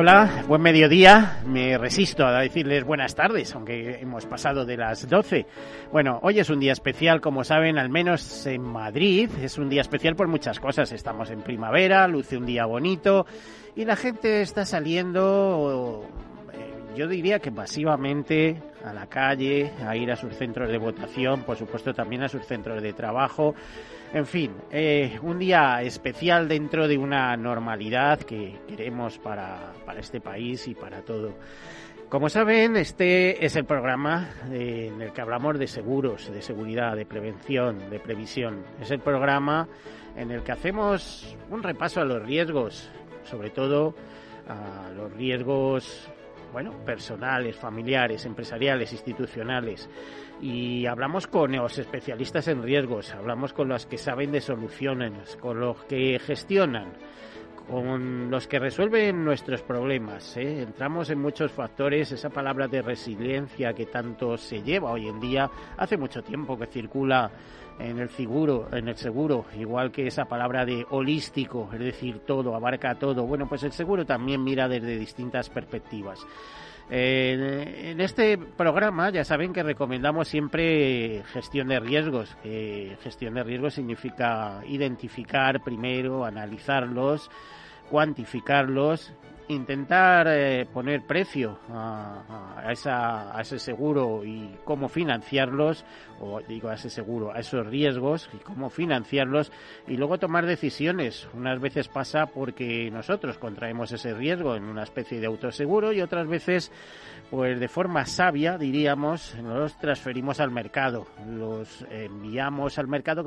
Hola, buen mediodía. Me resisto a decirles buenas tardes, aunque hemos pasado de las 12. Bueno, hoy es un día especial, como saben, al menos en Madrid. Es un día especial por muchas cosas. Estamos en primavera, luce un día bonito y la gente está saliendo, yo diría que pasivamente a la calle, a ir a sus centros de votación, por supuesto también a sus centros de trabajo. En fin, eh, un día especial dentro de una normalidad que queremos para, para este país y para todo. Como saben, este es el programa en el que hablamos de seguros, de seguridad, de prevención, de previsión. Es el programa en el que hacemos un repaso a los riesgos, sobre todo a los riesgos bueno, personales, familiares, empresariales, institucionales. Y hablamos con los especialistas en riesgos, hablamos con los que saben de soluciones, con los que gestionan, con los que resuelven nuestros problemas. ¿eh? Entramos en muchos factores, esa palabra de resiliencia que tanto se lleva hoy en día, hace mucho tiempo que circula en el seguro, en el seguro, igual que esa palabra de holístico, es decir, todo, abarca todo. Bueno, pues el seguro también mira desde distintas perspectivas. en este programa ya saben que recomendamos siempre gestión de riesgos. gestión de riesgos significa identificar primero, analizarlos, cuantificarlos intentar eh, poner precio a, a, ese seguro y cómo financiarlos, o digo a ese seguro, a esos riesgos y cómo financiarlos, y luego tomar decisiones. Unas veces pasa porque nosotros contraemos ese riesgo en una especie de autoseguro y otras veces, pues de forma sabia, diríamos, los transferimos al mercado, los enviamos al mercado,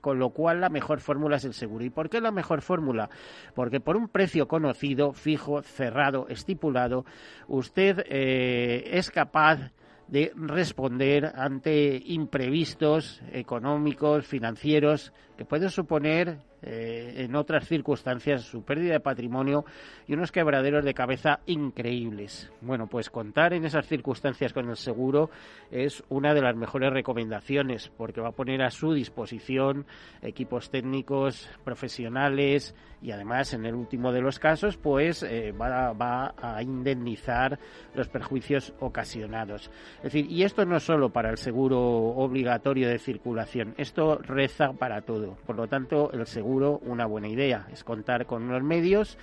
con lo cual la mejor fórmula es el seguro. ¿Y por qué la mejor fórmula? Porque por un precio conocido, fijo, cerrado, estipulado, usted eh, es capaz de responder ante imprevistos económicos, financieros, que pueden suponer eh, en otras circunstancias su pérdida de patrimonio y unos quebraderos de cabeza increíbles. Bueno, pues contar en esas circunstancias con el seguro es una de las mejores recomendaciones porque va a poner a su disposición equipos técnicos, profesionales y además en el último de los casos pues eh, va, va a indemnizar los perjuicios ocasionados. Es decir, y esto no solo para el seguro obligatorio de circulación, esto reza para todo. Por lo tanto, el seguro una buena idea. Es contar con unos medios.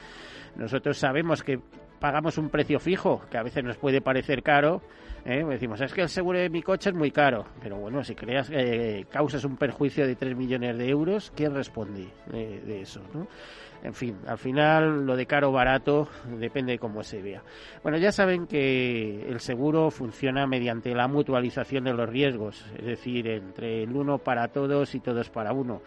Nosotros sabemos que pagamos un precio fijo, que a veces nos puede parecer caro. ¿eh? Decimos, es que el seguro de mi coche es muy caro. Pero bueno, si creas eh, causas un perjuicio de 3 millones de euros, ¿quién responde de eso? En fin, al final lo de caro o barato depende de cómo se vea. Bueno, ya saben que el seguro funciona mediante la mutualización de los riesgos, es decir, entre el uno para todos y todos para uno.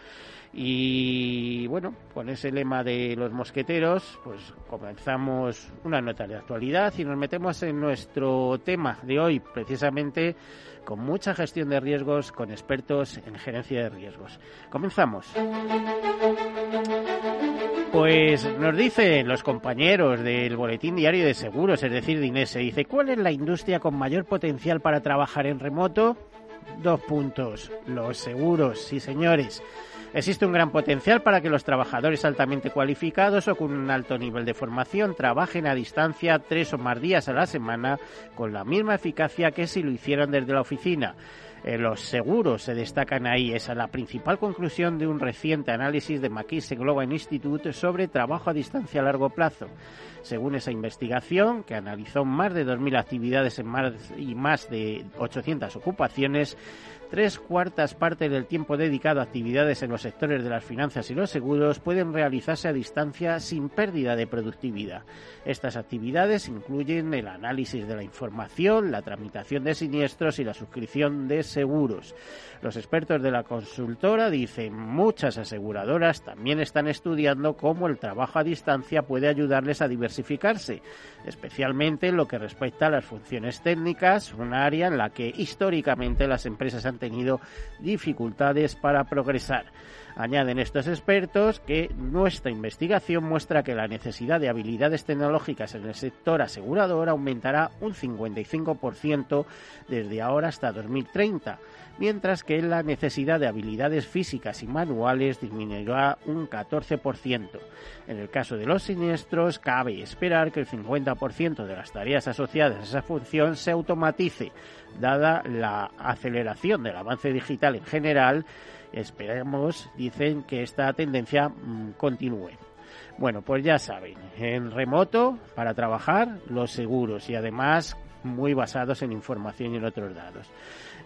Y bueno, con ese lema de los mosqueteros, pues comenzamos una nota de actualidad y nos metemos en nuestro tema de hoy, precisamente con mucha gestión de riesgos, con expertos en gerencia de riesgos. Comenzamos. Pues nos dicen los compañeros del Boletín Diario de Seguros, es decir, de Inés, dice, ¿cuál es la industria con mayor potencial para trabajar en remoto? Dos puntos, los seguros, sí señores. Existe un gran potencial para que los trabajadores altamente cualificados o con un alto nivel de formación trabajen a distancia tres o más días a la semana con la misma eficacia que si lo hicieran desde la oficina. Eh, los seguros se destacan ahí. Esa es la principal conclusión de un reciente análisis de McKinsey Global Institute sobre trabajo a distancia a largo plazo. Según esa investigación, que analizó más de 2.000 actividades y más de 800 ocupaciones, tres cuartas partes del tiempo dedicado a actividades en los sectores de las finanzas y los seguros pueden realizarse a distancia sin pérdida de productividad. Estas actividades incluyen el análisis de la información, la tramitación de siniestros y la suscripción de seguros. Los expertos de la consultora dicen muchas aseguradoras también están estudiando cómo el trabajo a distancia puede ayudarles a diversificarse, especialmente en lo que respecta a las funciones técnicas, un área en la que históricamente las empresas han tenido dificultades para progresar. Añaden estos expertos que nuestra investigación muestra que la necesidad de habilidades tecnológicas en el sector asegurador aumentará un 55% desde ahora hasta 2030, mientras que la necesidad de habilidades físicas y manuales disminuirá un 14%. En el caso de los siniestros, cabe esperar que el 50% de las tareas asociadas a esa función se automatice, dada la aceleración del avance digital en general Esperemos, dicen, que esta tendencia mm, continúe. Bueno, pues ya saben, en remoto para trabajar los seguros y además muy basados en información y en otros datos.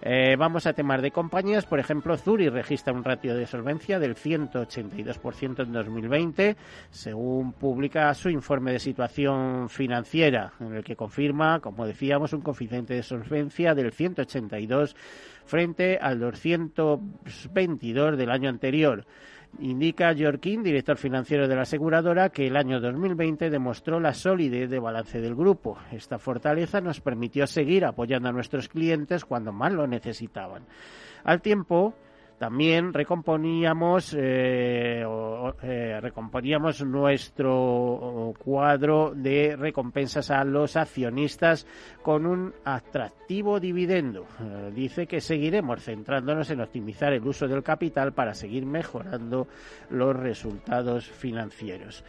Eh, vamos a temas de compañías. Por ejemplo, Zuri registra un ratio de solvencia del 182% en 2020, según publica su informe de situación financiera, en el que confirma, como decíamos, un coeficiente de solvencia del 182 frente al 222 del año anterior. Indica Jorkin, director financiero de la aseguradora, que el año 2020 demostró la solidez de balance del grupo. Esta fortaleza nos permitió seguir apoyando a nuestros clientes cuando más lo necesitaban. Al tiempo, también recomponíamos, eh, eh, recomponíamos nuestro cuadro de recompensas a los accionistas con un atractivo dividendo. Eh, dice que seguiremos centrándonos en optimizar el uso del capital para seguir mejorando los resultados financieros.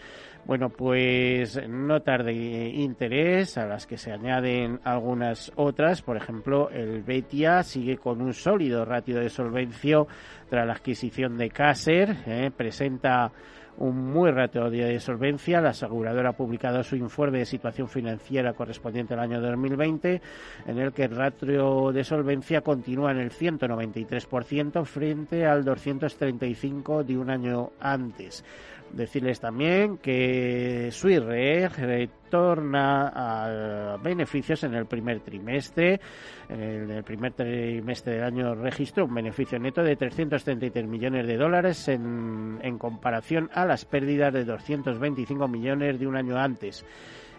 Bueno, pues notas de interés a las que se añaden algunas otras. Por ejemplo, el Betia sigue con un sólido ratio de solvencia tras la adquisición de Caser. ¿eh? presenta un muy ratio de solvencia. La aseguradora ha publicado su informe de situación financiera correspondiente al año 2020, en el que el ratio de solvencia continúa en el 193% frente al 235% de un año antes. Decirles también que Suirre retorna a beneficios en el primer trimestre. En el primer trimestre del año registró un beneficio neto de 333 millones de dólares en, en comparación a las pérdidas de 225 millones de un año antes.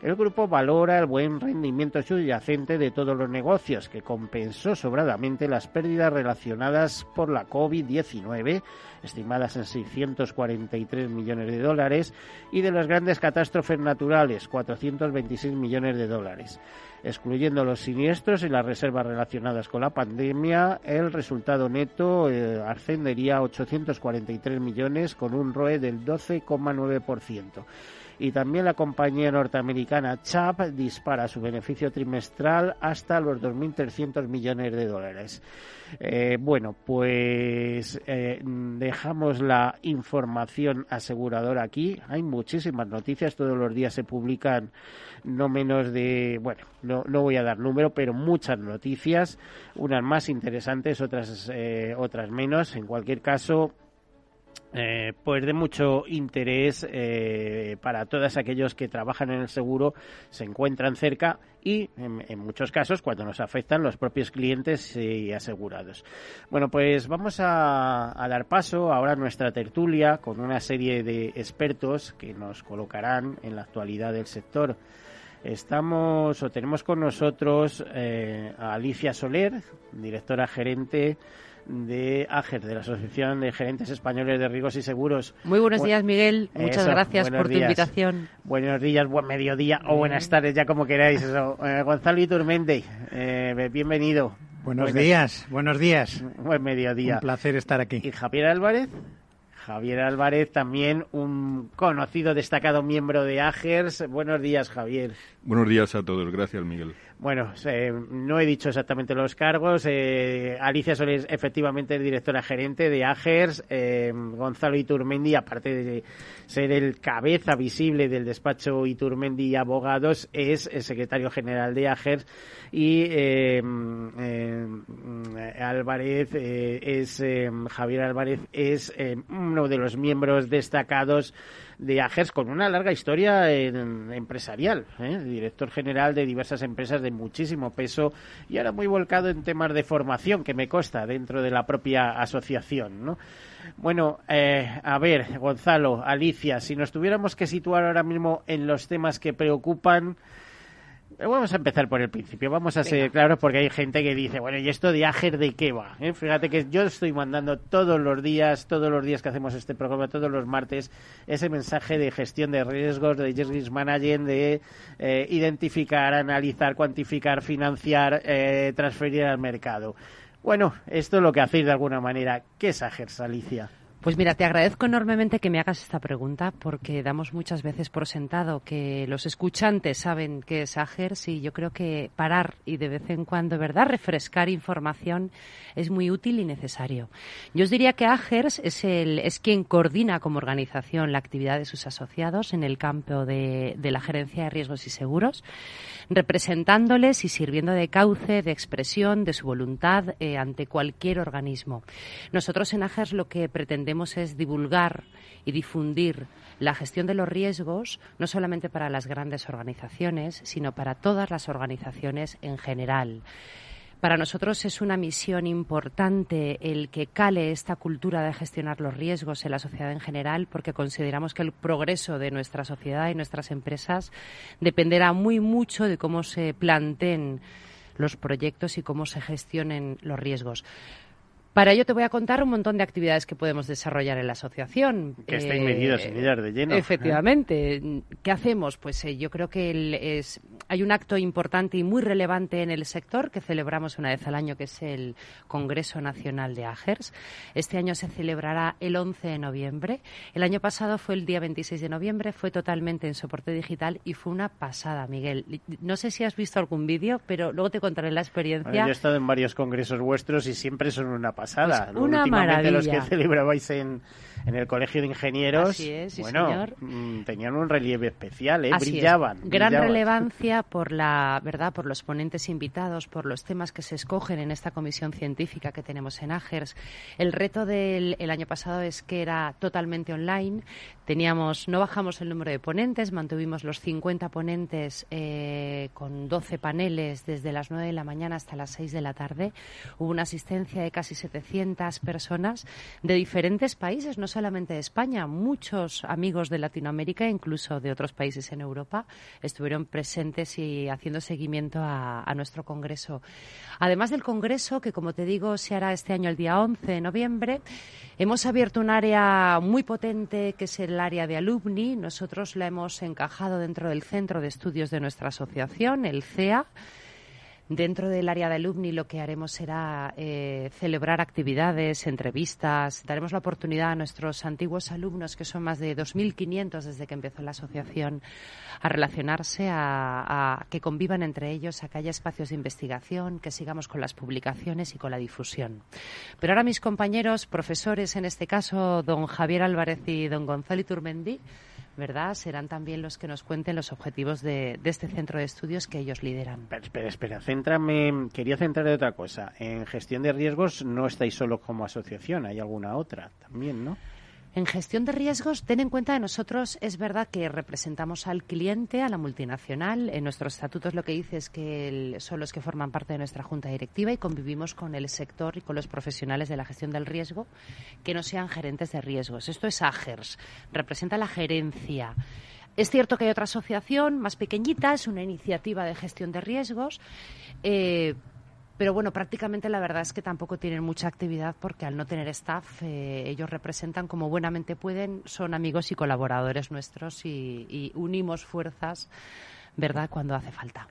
El grupo valora el buen rendimiento subyacente de todos los negocios, que compensó sobradamente las pérdidas relacionadas por la COVID-19, estimadas en 643 millones de dólares, y de las grandes catástrofes naturales, 426 millones de dólares. Excluyendo los siniestros y las reservas relacionadas con la pandemia, el resultado neto eh, ascendería a 843 millones con un ROE del 12,9% y también la compañía norteamericana Chubb dispara su beneficio trimestral hasta los 2.300 millones de dólares. Eh, bueno, pues eh, dejamos la información aseguradora aquí. Hay muchísimas noticias, todos los días se publican no menos de, bueno, no, no voy a dar número, pero muchas noticias, unas más interesantes, otras, eh, otras menos. En cualquier caso, eh, pues de mucho interés eh, para todos aquellos que trabajan en el seguro, se encuentran cerca y en, muchos casos cuando nos afectan los propios clientes y asegurados. Bueno, pues vamos a, a, dar paso ahora a nuestra tertulia con una serie de expertos que nos colocarán en la actualidad del sector. Estamos o tenemos con nosotros eh, a Alicia Soler, directora gerente de AGER, de la Asociación de Gerentes Españoles de Riesgos y Seguros. Muy buenos días, Miguel. Muchas gracias por tu invitación. Buenos días, buen mediodía o buenas tardes, ya como queráis. Eh, Gonzalo Iturmendi, eh, bienvenido. Buenos días, buenos días. Buen mediodía. Un placer estar aquí. ¿Y Javier Álvarez? Javier Álvarez, también un conocido, destacado miembro de AGERS. Buenos días, Javier. Buenos días a todos. Gracias, Miguel. Bueno, eh, no he dicho exactamente los cargos. Eh, Alicia Soles, efectivamente, directora gerente de AGERS. Eh, Gonzalo Iturmendi, aparte de ser el cabeza visible del despacho Iturmendi Abogados, es el secretario general de AGERS y Álvarez es Javier Álvarez es uno de los miembros destacados de AGERS con una larga historia empresarial, director general de diversas empresas de muchísimo peso y ahora muy volcado en temas de formación que me consta dentro de la propia asociación, ¿no? Bueno, eh, a ver, Gonzalo, Alicia, si nos tuviéramos que situar ahora mismo en los temas que preocupan, eh, Vamos a empezar por el principio, vamos a ser claros porque hay gente que dice, bueno, ¿y esto de Ager de qué va? ¿Eh? Fíjate que yo estoy mandando todos los días, todos los días que hacemos este programa, todos los martes, ese mensaje de gestión de riesgos, de risk management, de identificar, analizar, cuantificar, financiar, transferir al mercado. Bueno, esto es lo que hacéis de alguna manera. ¿Qué es Agers, Alicia? Pues mira, te agradezco enormemente que me hagas esta pregunta porque damos muchas veces por sentado que los escuchantes saben qué es AGERS y yo creo que parar y de vez en cuando, ¿verdad?, refrescar información es muy útil y necesario. Yo os diría que AGERS es, el, es quien coordina como organización la actividad de sus asociados en el campo de, la gerencia de riesgos y seguros, representándoles y sirviendo de cauce, de expresión de su voluntad eh, ante cualquier organismo. Nosotros en AGERS lo que pretendemos es divulgar y difundir la gestión de los riesgos, no solamente para las grandes organizaciones, sino para todas las organizaciones en general. Para nosotros es una misión importante el que cale esta cultura de gestionar los riesgos en la sociedad en general, porque consideramos que el progreso de nuestra sociedad y nuestras empresas dependerá muy mucho de cómo se planteen los proyectos y cómo se gestionen los riesgos. Para ello te voy a contar un montón de actividades que podemos desarrollar en la asociación. Que estáis medidos y de lleno. Efectivamente. ¿Qué hacemos? Pues eh, yo creo que es, hay un acto importante y muy relevante en el sector que celebramos una vez al año, que es el Congreso Nacional de AGERS. Este año se celebrará el 11 de noviembre. El año pasado fue el día 26 de noviembre, fue totalmente en soporte digital y fue una pasada, Miguel. No sé si has visto algún vídeo, pero luego te contaré la experiencia. yo he estado en varios congresos vuestros y siempre son una pasada. Pues una maravilla. los que celebrabais en, en el Colegio de Ingenieros, bueno, mm, tenían un relieve especial, ¿eh? brillaban. Gran relevancia por la verdad, por los ponentes invitados, por los temas que se escogen en esta comisión científica que tenemos en AGERS. El reto del año pasado es que era totalmente online. Teníamos, no bajamos el número de ponentes, mantuvimos los 50 ponentes eh, con 12 paneles desde las 9 de la mañana hasta las 6 de la tarde. Hubo una asistencia de casi 700 personas de diferentes países, no solamente de España, muchos amigos de Latinoamérica, incluso de otros países en Europa, estuvieron presentes y haciendo seguimiento a, nuestro Congreso. Además del Congreso, que como te digo se hará este año el día 11 de noviembre, hemos abierto un área muy potente que es el área de alumni. Nosotros la hemos encajado dentro del centro de estudios de nuestra asociación, el CEA Dentro del área de alumni lo que haremos será eh, celebrar actividades, entrevistas. Daremos la oportunidad a nuestros antiguos alumnos, que son más de 2.500 desde que empezó la asociación, a relacionarse, a, que convivan entre ellos, a que haya espacios de investigación, que sigamos con las publicaciones y con la difusión. Pero ahora mis compañeros, profesores, en este caso, don Javier Álvarez y don Gonzalo Iturmendi, ¿verdad? Serán también los que nos cuenten los objetivos de, este centro de estudios que ellos lideran. espera, espera, céntrame, quería centrar en otra cosa. En gestión de riesgos no estáis solo como asociación, hay alguna otra también, ¿no? En gestión de riesgos, ten en cuenta que nosotros es verdad que representamos al cliente, a la multinacional. En nuestros estatutos lo que dice es que son los que forman parte de nuestra junta directiva y convivimos con el sector y con los profesionales de la gestión del riesgo que no sean gerentes de riesgos. Esto es AGERS, representa la gerencia. Es cierto que hay otra asociación más pequeñita, es una iniciativa de gestión de riesgos, eh, pero bueno, prácticamente la verdad es que tampoco tienen mucha actividad porque al no tener staff, eh, ellos representan como buenamente pueden, son amigos y colaboradores nuestros y, unimos fuerzas, ¿verdad?, cuando hace falta.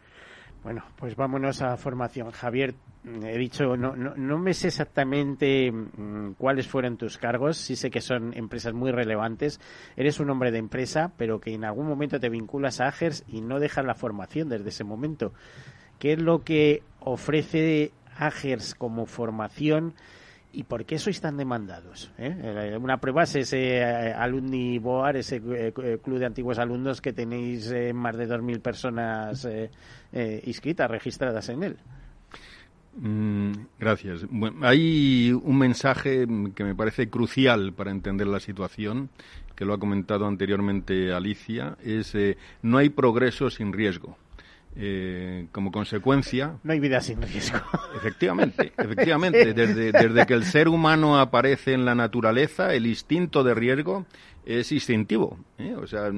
Bueno, pues vámonos a formación. Javier, he dicho, no, no, no, me sé exactamente mm, cuáles fueron tus cargos, sí sé que son empresas muy relevantes. Eres un hombre de empresa, pero que en algún momento te vinculas a AGERS y no dejas la formación desde ese momento. ¿Qué es lo que ofrece AGERS como formación y por qué sois tan demandados? Eh? Una prueba es ese eh, Alumni Boar, ese eh, club de antiguos alumnos que tenéis más de 2.000 personas inscritas, registradas en él. Mm, Gracias. hay un mensaje que me parece crucial para entender la situación, que lo ha comentado anteriormente Alicia, es eh, no hay progreso sin riesgo. Eh, como consecuencia. No hay vida sin riesgo. Efectivamente, efectivamente. Desde, desde que el ser humano aparece en la naturaleza, el instinto de riesgo es instintivo, ¿eh? o sea,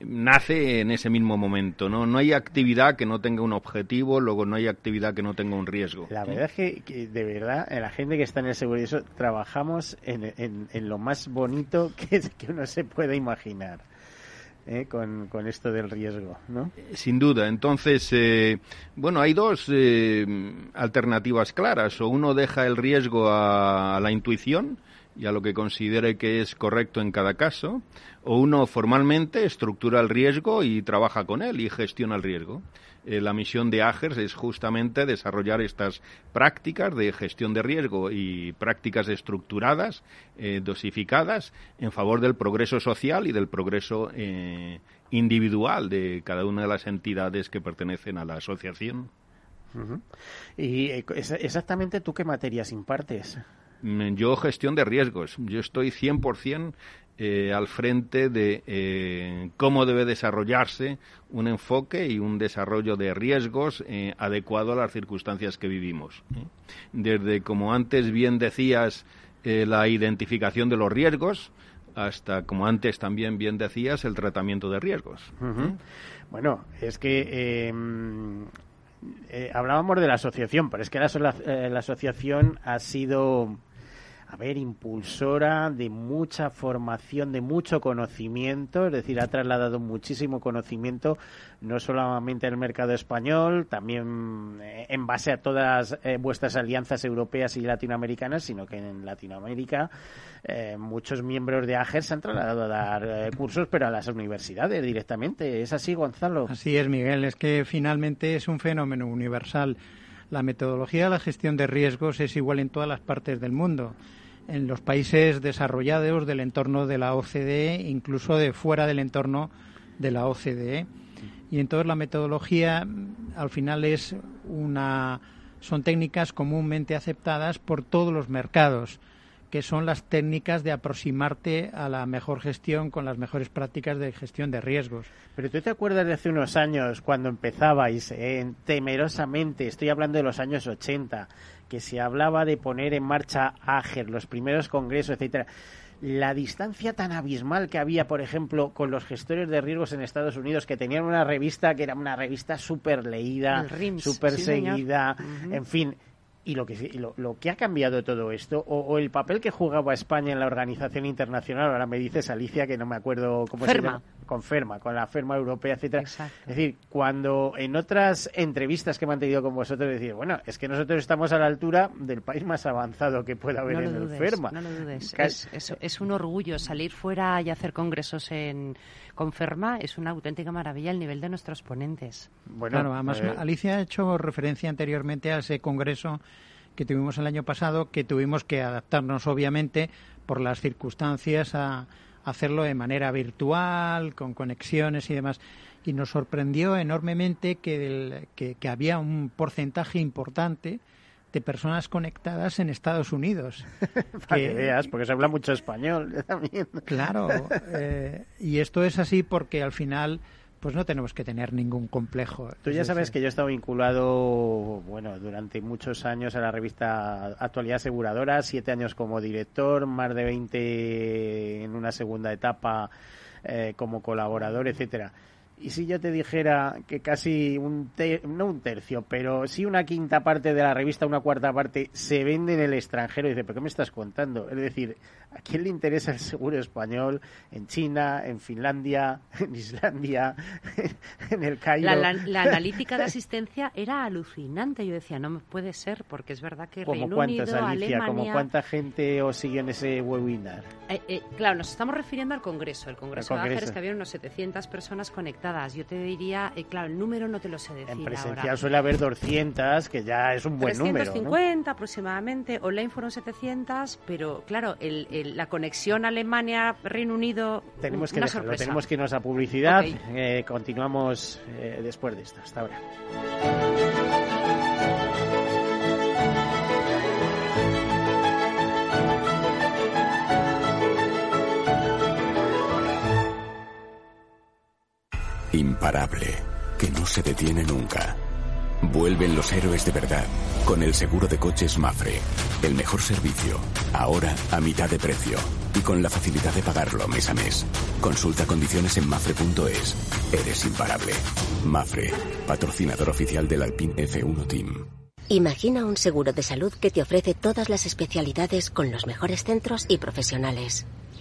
nace en ese mismo momento, ¿no? No hay actividad que no tenga un objetivo, luego no hay actividad que no tenga un riesgo. La verdad es que, de verdad, la gente que está en el seguro eso, trabajamos en, en, lo más bonito que, que uno se puede imaginar. ¿Eh? Con, esto del riesgo, ¿no? Sin duda. Entonces, eh, bueno, hay dos alternativas claras. O uno deja el riesgo a la intuición, y a lo que considere que es correcto en cada caso, o uno formalmente estructura el riesgo y trabaja con él y gestiona el riesgo. Eh, la misión de AGERS es justamente desarrollar estas prácticas de gestión de riesgo y prácticas estructuradas, eh, dosificadas, en favor del progreso social y del progreso eh, individual de cada una de las entidades que pertenecen a la asociación. ¿Y exactamente tú qué materias impartes? Mm, yo gestión de riesgos. Yo estoy 100% eh, al frente de eh, cómo debe desarrollarse un enfoque y un desarrollo de riesgos eh, adecuado a las circunstancias que vivimos. Desde, como antes bien decías, la identificación de los riesgos, hasta, como antes también bien decías, el tratamiento de riesgos. Bueno, es que hablábamos de la asociación, pero es que la asociación ha sido a ver, impulsora de mucha formación, de mucho conocimiento, es decir, ha trasladado muchísimo conocimiento, no solamente en el mercado español, también eh, en base a todas eh, vuestras alianzas europeas y latinoamericanas, sino que en Latinoamérica eh, muchos miembros de AGER se han trasladado a dar cursos, pero a las universidades directamente. ¿Es así, Gonzalo? Así es, Miguel, es que finalmente es un fenómeno universal. La metodología de la gestión de riesgos es igual en todas las partes del mundo en los países desarrollados del entorno de la OCDE, incluso de fuera del entorno de la OCDE. Y entonces la metodología al final es una son técnicas comúnmente aceptadas por todos los mercados, que son las técnicas de aproximarte a la mejor gestión con las mejores prácticas de gestión de riesgos. Pero tú te acuerdas de hace unos años cuando empezabais eh, temerosamente, estoy hablando de los años 80, que se hablaba de poner en marcha AGER, los primeros congresos, etcétera. La distancia tan abismal que había, por ejemplo, con los gestores de riesgos en Estados Unidos, que tenían una revista que era una revista súper leída, súper seguida, en fin, y lo que, lo, lo, que ha cambiado todo esto, o, el papel que jugaba España en la organización internacional, ahora me dices Alicia, que no me acuerdo cómo se llama, con Ferma, con la Ferma Europea, etcétera. Es decir, cuando en otras entrevistas que me han tenido con vosotros, decir, bueno, es que nosotros estamos a la altura del país más avanzado que pueda haber en el Ferma. No lo dudes, es, es un orgullo salir fuera y hacer congresos en Conferma es una auténtica maravilla el nivel de nuestros ponentes. Bueno, claro, además eh, Alicia ha hecho referencia anteriormente a ese congreso que tuvimos el año pasado, que tuvimos que adaptarnos obviamente por las circunstancias a hacerlo de manera virtual, con conexiones y demás. Y nos sorprendió enormemente que, que había un porcentaje importante de personas conectadas en Estados Unidos. Para que, veas, porque se habla mucho español también. Claro, eh, y esto es así porque al final pues no tenemos que tener ningún complejo. Tú ya sabes que yo he estado vinculado, bueno, durante muchos años a la revista Actualidad Aseguradora, siete años como director, más de 20 en una segunda etapa eh, como colaborador, etcétera. Y si yo te dijera que casi un no un tercio, pero sí una quinta parte de la revista, una cuarta parte, se vende en el extranjero, dice, ¿pero qué me estás contando? Es decir, ¿a quién le interesa el seguro español en China, en Finlandia, en Islandia, en el Cairo? La, analítica de asistencia era alucinante. Yo decía, no puede ser, porque es verdad que Reino cuántas, Unido, Alicia, ¿Como cuánta gente os siguió en ese webinar? Eh, eh, claro, nos estamos refiriendo al Congreso. El Congreso, de Ángeles, que había unos 700 personas conectadas. Yo te diría, eh, claro, el número no te lo sé decir En presencial suele haber 200, que ya es un buen número. 350 aproximadamente. Online fueron 700, pero claro, el la conexión Alemania-Reino Unido. Tenemos que una dejarlo, tenemos que irnos a publicidad. Eh, continuamos eh, después de esto. Hasta ahora. Imparable, que no se detiene nunca Vuelven los héroes de verdad con el seguro de coches Mafre. El mejor servicio, ahora a mitad de precio y con la facilidad de pagarlo mes a mes. Consulta condiciones en mafre.es. Eres imparable. Mafre, patrocinador oficial del Alpine F1 Team. Imagina un seguro de salud que te ofrece todas las especialidades con los mejores centros y profesionales.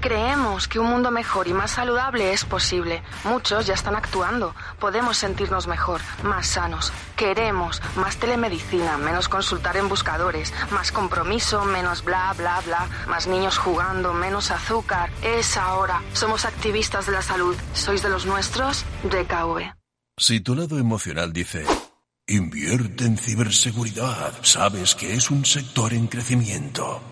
Creemos que un mundo mejor y más saludable es posible. Muchos ya están actuando. Podemos sentirnos mejor, más sanos. Queremos más telemedicina, menos consultar en buscadores, más compromiso, menos bla, bla, bla, más niños jugando, menos azúcar. Es ahora. Somos activistas de la salud. ¿Sois de los nuestros? DKV. Si tu lado emocional dice, invierte en ciberseguridad, sabes que es un sector en crecimiento.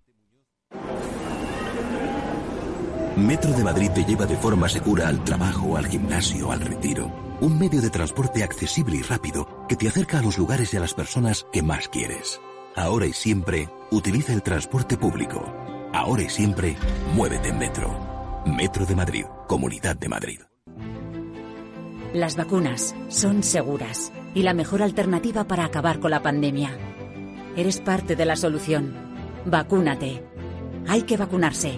Metro de Madrid te lleva de forma segura al trabajo, al gimnasio, al retiro. Un medio de transporte accesible y rápido que te acerca a los lugares y a las personas que más quieres. Ahora y siempre, utiliza el transporte público. Ahora y siempre, muévete en Metro. Metro de Madrid, Comunidad de Madrid. Las vacunas son seguras y la mejor alternativa para acabar con la pandemia. Eres parte de la solución. Vacúnate. Hay que vacunarse.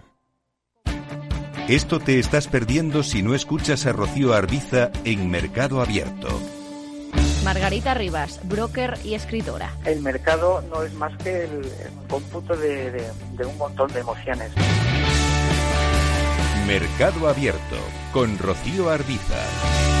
Esto te estás perdiendo si no escuchas a Rocío Arbiza en Mercado Abierto. Margarita Rivas, broker y escritora. El mercado no es más que el, cómputo de, de, de un montón de emociones. Mercado Abierto con Rocío Arbiza.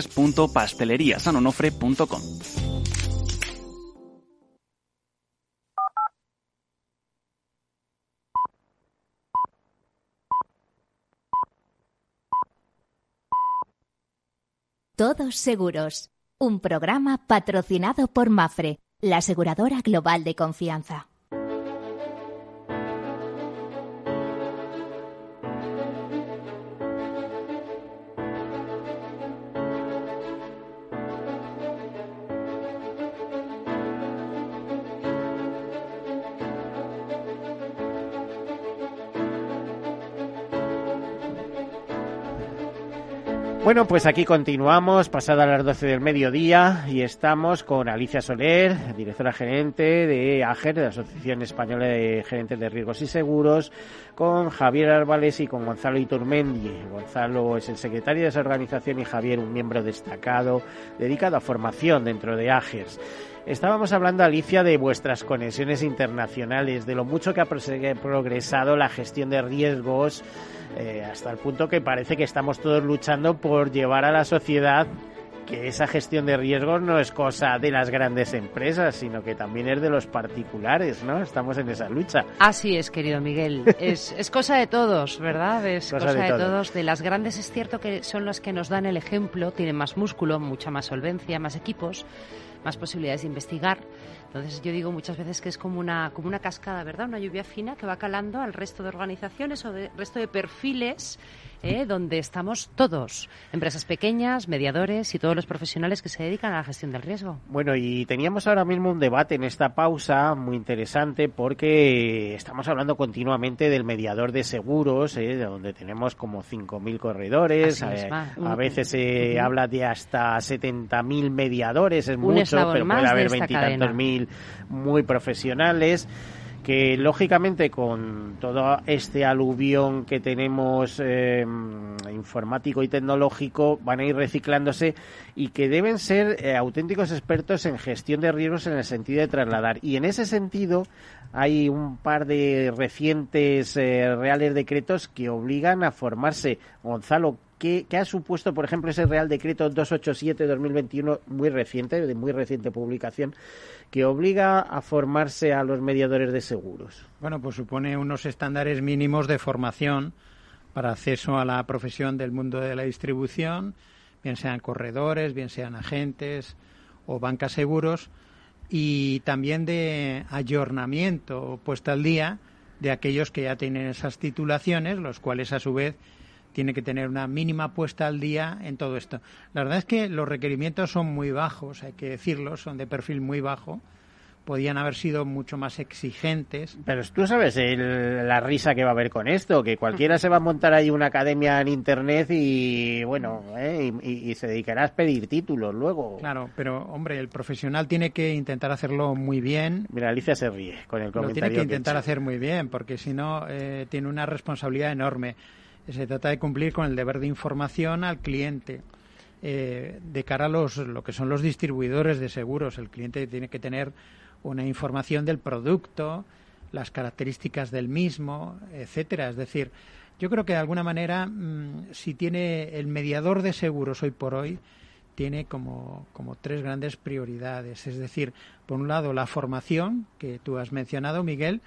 www.pasteleriasanonofre.com. Todos Seguros, un programa patrocinado por Mafre, la aseguradora global de confianza. Bueno, pues aquí continuamos, pasada las 12 del mediodía, y estamos con Alicia Soler, directora gerente de AGER, de la Asociación Española de Gerentes de Riesgos y Seguros, con Javier Álvarez y con Gonzalo Iturmendi. Gonzalo es el secretario de esa organización y Javier un miembro destacado dedicado a formación dentro de AGERS. Estábamos hablando, Alicia, de vuestras conexiones internacionales, de lo mucho que ha progresado la gestión de riesgos, eh, hasta el punto que parece que estamos todos luchando por llevar a la sociedad que esa gestión de riesgos no es cosa de las grandes empresas, sino que también es de los particulares, ¿no? Estamos en esa lucha. Así es, querido Miguel. Es, es cosa de todos, ¿verdad? Es cosa, de, todos. De las grandes es cierto que son las que nos dan el ejemplo, tienen más músculo, mucha más solvencia, más equipos más posibilidades de investigar. Entonces yo digo muchas veces que es como una, como una cascada, ¿verdad? Una lluvia fina que va calando al resto de organizaciones o del resto de perfiles ¿eh? donde estamos todos, empresas pequeñas, mediadores y todos los profesionales que se dedican a la gestión del riesgo. Bueno, y teníamos ahora mismo un debate en esta pausa muy interesante porque estamos hablando continuamente del mediador de seguros, ¿eh? donde tenemos como 5.000 corredores, eh, a veces se habla de hasta 70.000 mediadores, es mucho, pero puede haber veintitantos mil muy profesionales que lógicamente con todo este aluvión que tenemos eh, informático y tecnológico van a ir reciclándose y que deben ser eh, auténticos expertos en gestión de riesgos en el sentido de trasladar. Y en ese sentido hay un par de recientes eh, reales decretos que obligan a formarse. Gonzalo, ¿Qué, ha supuesto, por ejemplo, ese Real Decreto 287-2021, muy reciente, de muy reciente publicación, que obliga a formarse a los mediadores de seguros? Bueno, pues supone unos estándares mínimos de formación para acceso a la profesión del mundo de la distribución, bien sean corredores, bien sean agentes o bancas seguros, y también de ayornamiento puesta al día de aquellos que ya tienen esas titulaciones, los cuales a su vez tiene que tener una mínima puesta al día en todo esto. La verdad es que los requerimientos son muy bajos, hay que decirlo, son de perfil muy bajo. Podían haber sido mucho más exigentes. Pero tú sabes la risa que va a haber con esto, que cualquiera se va a montar ahí una academia en Internet y, bueno, ¿eh? y, se dedicará a pedir títulos luego. Claro, pero, hombre, el profesional tiene que intentar hacerlo muy bien. Mira, Alicia se ríe con el comentario. Lo tiene que intentar hacer muy bien, porque si no, eh, tiene una responsabilidad enorme se trata de cumplir con el deber de información al cliente. Eh, de cara a los, lo que son los distribuidores de seguros, el cliente tiene que tener una información del producto, las características del mismo, etcétera. Es decir, yo creo que de alguna manera, mm, si tiene el mediador de seguros hoy por hoy, tiene como, como tres grandes prioridades. Es decir, por un lado, la formación, que tú has mencionado, Miguel,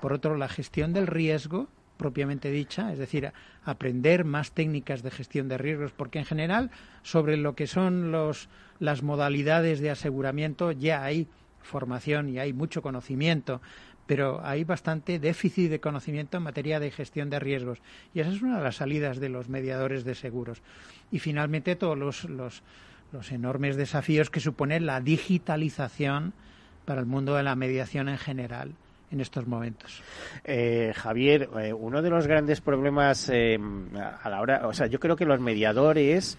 por otro, la gestión del riesgo propiamente dicha, es decir, aprender más técnicas de gestión de riesgos, porque en general sobre lo que son los, las modalidades de aseguramiento ya hay formación y hay mucho conocimiento, pero hay bastante déficit de conocimiento en materia de gestión de riesgos. Y esa es una de las salidas de los mediadores de seguros. Y finalmente todos los, los, los enormes desafíos que supone la digitalización para el mundo de la mediación en general en estos momentos. Eh, Javier, eh, uno de los grandes problemas eh, a la hora, o sea, yo creo que los mediadores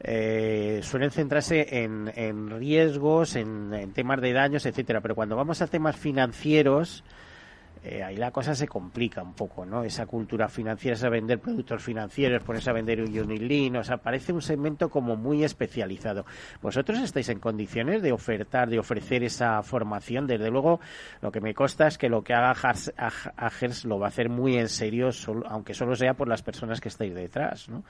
eh, suelen centrarse en, riesgos, en, en, temas de daños, etcétera. Pero cuando vamos a temas financieros, eh, ahí la cosa se complica un poco, ¿no? Esa cultura financiera, esa vender productos financieros, ponerse a vender un Unilin, o sea, parece un segmento como muy especializado. ¿Vosotros estáis en condiciones de ofertar, de ofrecer esa formación? Desde luego, lo que me consta es que lo que haga Agers lo va a hacer muy en serio, aunque solo sea por las personas que estáis detrás, ¿no?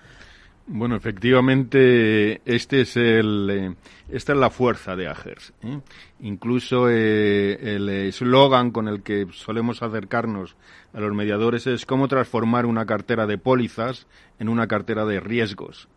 Bueno, efectivamente, este es el, eh, esta es la fuerza de Agers. ¿eh? Incluso eh, el eslogan con el que solemos acercarnos a los mediadores es cómo transformar una cartera de pólizas en una cartera de riesgos.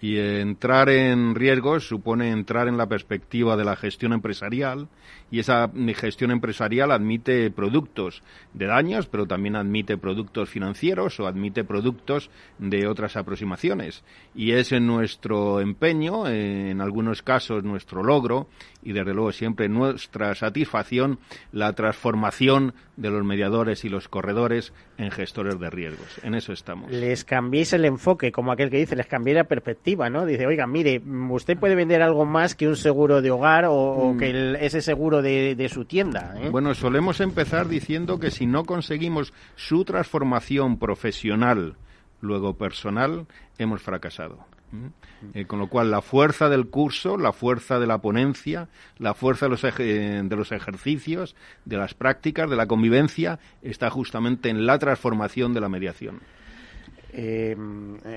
Y entrar en riesgos supone entrar en la perspectiva de la gestión empresarial y esa gestión empresarial admite productos de daños, pero también admite productos financieros o admite productos de otras aproximaciones. Y es en nuestro empeño, en algunos casos nuestro logro y desde luego siempre nuestra satisfacción la transformación de los mediadores y los corredores en gestores de riesgos. En eso estamos. Les cambiéis el enfoque, como aquel que dice, les cambié la perspectiva, ¿no? Dice, oiga, mire, usted puede vender algo más que un seguro de hogar o, mm. que ese seguro de, su tienda. ¿eh? Bueno, solemos empezar diciendo que si no conseguimos su transformación profesional, luego personal, hemos fracasado. Eh, con lo cual, la fuerza del curso, la fuerza de la ponencia, la fuerza de los, de los ejercicios, de las prácticas, de la convivencia, está justamente en la transformación de la mediación. Eh,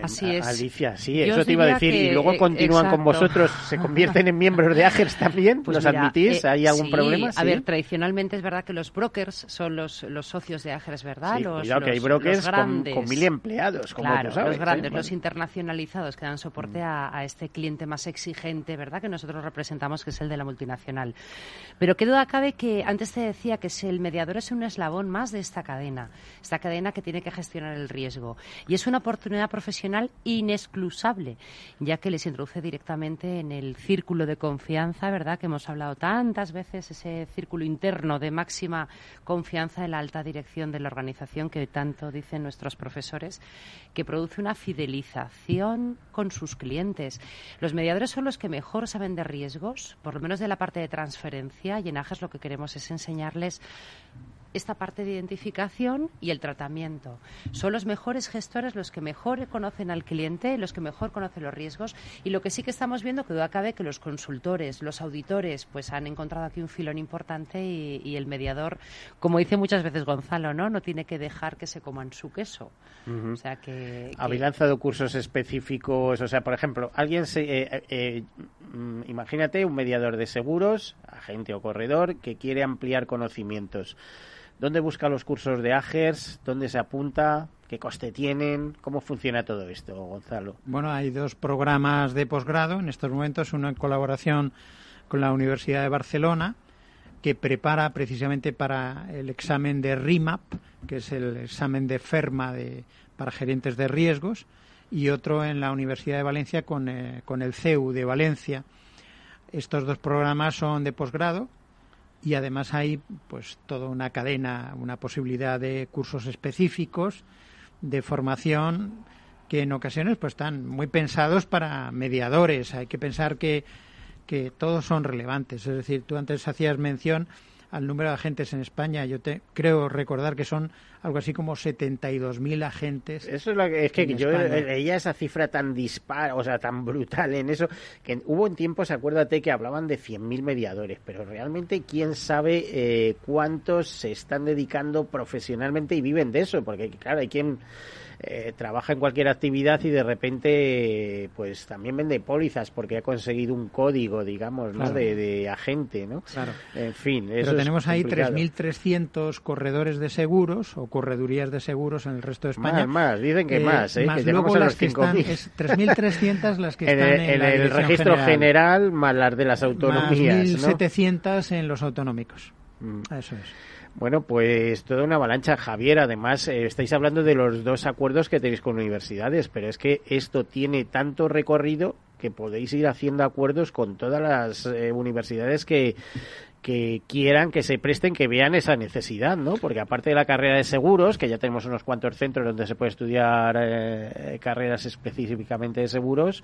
Así es. Alicia, sí, eso te iba a decir. y luego continúan con vosotros, se convierten en miembros de Agers también. Pues ¿Los admitís? Eh, ¿Hay algún problema? A ver, tradicionalmente es verdad que los brokers son los, los socios de Agers, ¿verdad? los, cuidado, que hay brokers con, mil empleados, como claro, tú sabes. Los grandes, los internacionalizados que dan soporte mm. a, a, este cliente más exigente, ¿verdad? Que nosotros representamos, que es el de la multinacional. Pero qué duda cabe que antes te decía que si el mediador es un eslabón más de esta cadena, esta cadena que tiene que gestionar el riesgo. Y es es una oportunidad profesional inexclusable, ya que les introduce directamente en el círculo de confianza, ¿verdad? Que hemos hablado tantas veces, ese círculo interno de máxima confianza en la alta dirección de la organización que tanto dicen nuestros profesores, que produce una fidelización con sus clientes. Los mediadores son los que mejor saben de riesgos, por lo menos de la parte de transferencia, y en AGES lo que queremos es enseñarles esta parte de identificación y el tratamiento. Son los mejores gestores los que mejor conocen al cliente, los que mejor conocen los riesgos y lo que sí que estamos viendo que duda cabe que los consultores, los auditores, pues han encontrado aquí un filón importante y, el mediador, como dice muchas veces Gonzalo, ¿no? No tiene que dejar que se coman su queso. O sea que, ¿Habéis lanzado cursos específicos? O sea, por ejemplo, alguien se... Eh, eh, mm, imagínate un mediador de seguros, agente o corredor, que quiere ampliar conocimientos. ¿Dónde busca los cursos de AGERS? ¿Dónde se apunta? ¿Qué coste tienen? ¿Cómo funciona todo esto, Gonzalo? Bueno, hay dos programas de posgrado en estos momentos, uno en colaboración con la Universidad de Barcelona, que prepara precisamente para el examen de RIMAP, que es el examen de FERMA de, para gerentes de riesgos, y otro en la Universidad de Valencia con, eh, con el CEU de Valencia. Estos dos programas son de posgrado y además hay pues toda una cadena, una posibilidad de cursos específicos de formación que en ocasiones pues están muy pensados para mediadores. Hay que pensar que, que todos son relevantes. Es decir, tú antes hacías mención al número de agentes en España. Yo te creo recordar que son algo así como 72.000 agentes. Eso es, lo que, es que yo veía esa cifra tan dispar, o sea, tan brutal en eso, que hubo en tiempos, acuérdate, que hablaban de 100.000 mediadores, pero realmente quién sabe eh, cuántos se están dedicando profesionalmente y viven de eso, porque claro, hay quien eh, trabaja en cualquier actividad y de repente pues también vende pólizas porque ha conseguido un código, digamos, ¿no? de, agente, ¿no? Claro. En fin, Pero tenemos ahí 3.300 corredores de seguros o corredurías de seguros en el resto de España. Más, más dicen que eh, más, ¿eh? Más luego las que están, 3.300 las que están en, el, registro general. más las de las autonomías, más 1.700 en los autonómicos. Mm. Eso es. Bueno, pues toda una avalancha, Javier. Además, eh, estáis hablando de los dos acuerdos que tenéis con universidades, pero es que esto tiene tanto recorrido que podéis ir haciendo acuerdos con todas las eh, universidades que, que quieran que se presten, que vean esa necesidad, ¿no? Porque aparte de la carrera de seguros, que ya tenemos unos cuantos centros donde se puede estudiar eh, carreras específicamente de seguros,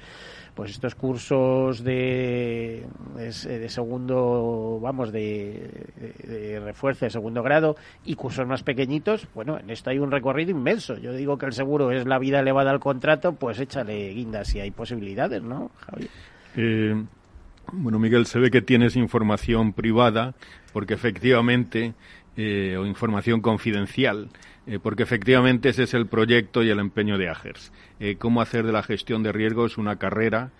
pues estos cursos de, de, segundo, vamos, de, refuerzo de segundo grado y cursos más pequeñitos, bueno, en esto hay un recorrido inmenso. Yo digo que el seguro es la vida elevada al contrato, pues échale guindas si hay posibilidades, ¿no, Javier? Eh, bueno, Miguel, se ve que tienes información privada, porque efectivamente, eh, o información confidencial, eh, porque efectivamente ese es el proyecto y el empeño de AGERS. Eh, cómo hacer de la gestión de riesgos una carrera